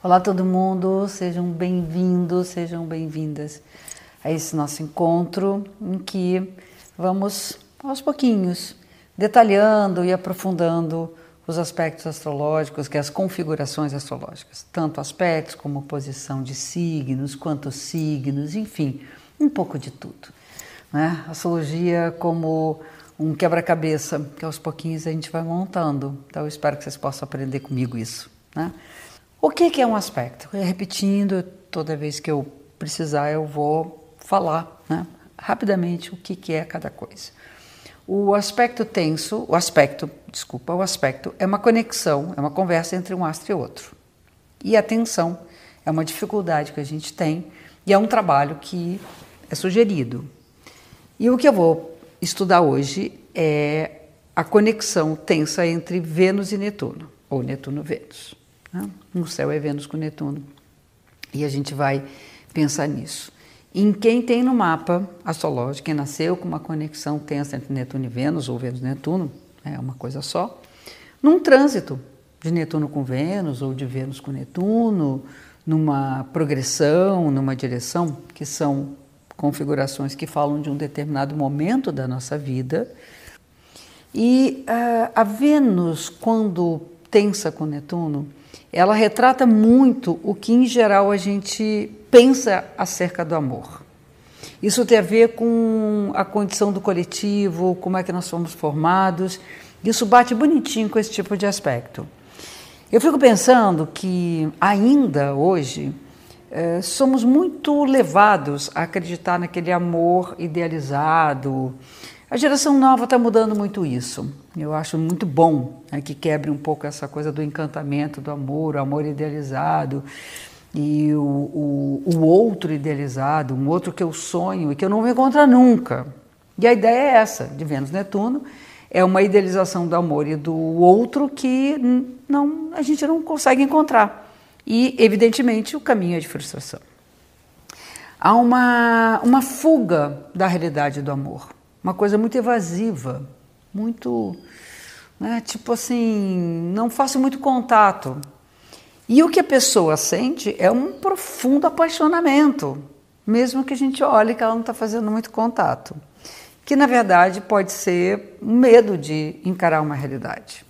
Olá todo mundo, sejam bem-vindos, sejam bem-vindas a esse nosso encontro em que vamos aos pouquinhos detalhando e aprofundando os aspectos astrológicos, que é as configurações astrológicas, tanto aspectos como posição de signos, quanto signos, enfim, um pouco de tudo. Né? Astrologia como um quebra-cabeça que aos pouquinhos a gente vai montando. Então eu espero que vocês possam aprender comigo isso. Né? O que, é um aspecto? Repetindo, toda vez que eu precisar, eu vou falar né, rapidamente o que, que é cada coisa. O aspecto tenso, o aspecto, desculpa, o aspecto é uma conexão, é uma conversa entre um astro e outro. E a tensão é uma dificuldade que a gente tem e é um trabalho que é sugerido. E o que eu vou estudar hoje é a conexão tensa entre Vênus e Netuno, ou Netuno-Vênus. Né? No céu é Vênus com Netuno. E a gente vai pensar nisso. Em quem tem no mapa astrológico, quem nasceu com uma conexão tensa entre Netuno e Vênus, ou Vênus e Netuno, é uma coisa só, num trânsito de Netuno com Vênus, ou de Vênus com Netuno, numa progressão, numa direção, que são configurações que falam de um determinado momento da nossa vida. E uh, a Vênus, quando tensa com Netuno, ela retrata muito o que em geral a gente pensa acerca do amor. Isso tem a ver com a condição do coletivo, como é que nós somos formados. Isso bate bonitinho com esse tipo de aspecto. Eu fico pensando que ainda hoje eh, somos muito levados a acreditar naquele amor idealizado, a geração nova está mudando muito isso. Eu acho muito bom né, que quebre um pouco essa coisa do encantamento, do amor, o amor idealizado e o, o, o outro idealizado, um outro que eu sonho e que eu não vou encontrar nunca. E a ideia é essa, de Vênus Netuno, é uma idealização do amor e do outro que não, a gente não consegue encontrar. E, evidentemente, o caminho é de frustração. Há uma, uma fuga da realidade do amor uma coisa muito evasiva, muito, né, tipo assim, não faço muito contato. E o que a pessoa sente é um profundo apaixonamento, mesmo que a gente olhe que ela não está fazendo muito contato, que na verdade pode ser um medo de encarar uma realidade.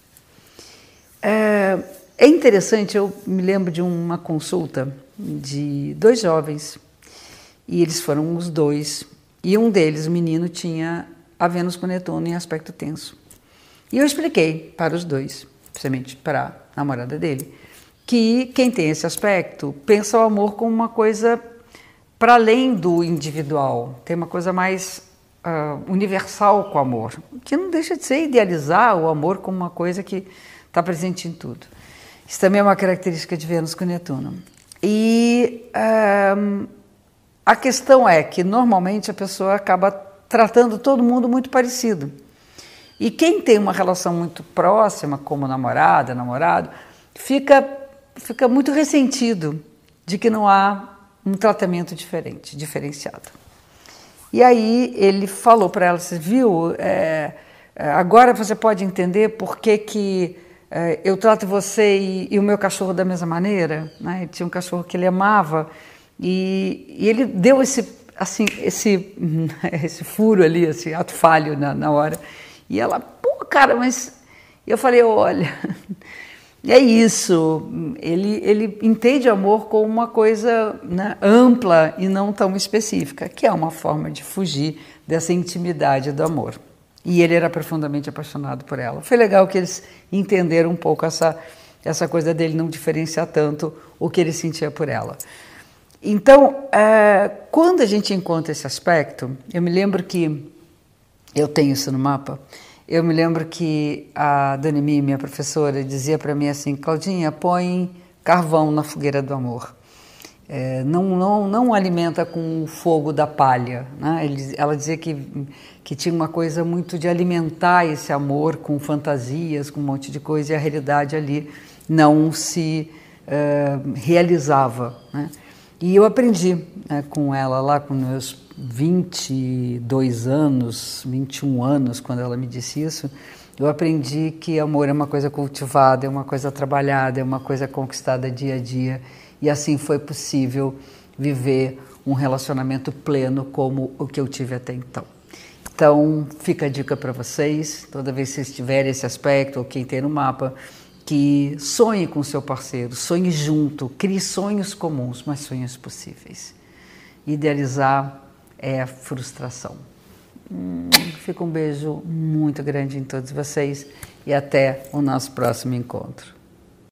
É, é interessante, eu me lembro de uma consulta de dois jovens e eles foram os dois e um deles, o menino, tinha a Vênus com Netuno em aspecto tenso. E eu expliquei para os dois, principalmente para a namorada dele, que quem tem esse aspecto pensa o amor como uma coisa para além do individual, tem uma coisa mais uh, universal com o amor, que não deixa de ser idealizar o amor como uma coisa que está presente em tudo. Isso também é uma característica de Vênus com Netuno. E uh, a questão é que normalmente a pessoa acaba tratando todo mundo muito parecido. E quem tem uma relação muito próxima, como namorada, namorado, fica, fica muito ressentido de que não há um tratamento diferente, diferenciado. E aí ele falou para ela, viu, é, é, agora você pode entender por que, que é, eu trato você e, e, o meu cachorro da mesma maneira? Né? Ele tinha um cachorro que ele amava e, e ele deu esse, assim, esse, esse furo ali, esse ato falho na, na hora. E ela, pô, cara, mas. Eu falei, olha, é isso. Ele, ele entende amor como uma coisa né, ampla e não tão específica, que é uma forma de fugir dessa intimidade do amor. E ele era profundamente apaixonado por ela. Foi legal que eles entenderam um pouco essa, essa coisa dele não diferenciar tanto o que ele sentia por ela. Então, é, quando a gente encontra esse aspecto, eu me lembro que eu tenho isso no mapa. Eu me lembro que a Dani Mi, minha professora, dizia para mim assim: Claudinha, põe carvão na fogueira do amor. É, não, não, não alimenta com o fogo da palha. Né? Ele, ela dizia que, que tinha uma coisa muito de alimentar esse amor com fantasias, com um monte de coisa, e a realidade ali não se uh, realizava. Né? E eu aprendi né, com ela lá com meus 22 anos, 21 anos, quando ela me disse isso, Eu aprendi que amor é uma coisa cultivada, é uma coisa trabalhada, é uma coisa conquistada dia a dia. E assim foi possível viver um relacionamento pleno como o que eu tive até então. Então, fica a dica para vocês, toda vez que vocês tiverem esse aspecto, ou quem tem no mapa, que sonhe com seu parceiro, sonhe junto, crie sonhos comuns, mas sonhos possíveis. Idealizar é frustração. Hum, fica um beijo muito grande em todos vocês e até o nosso próximo encontro.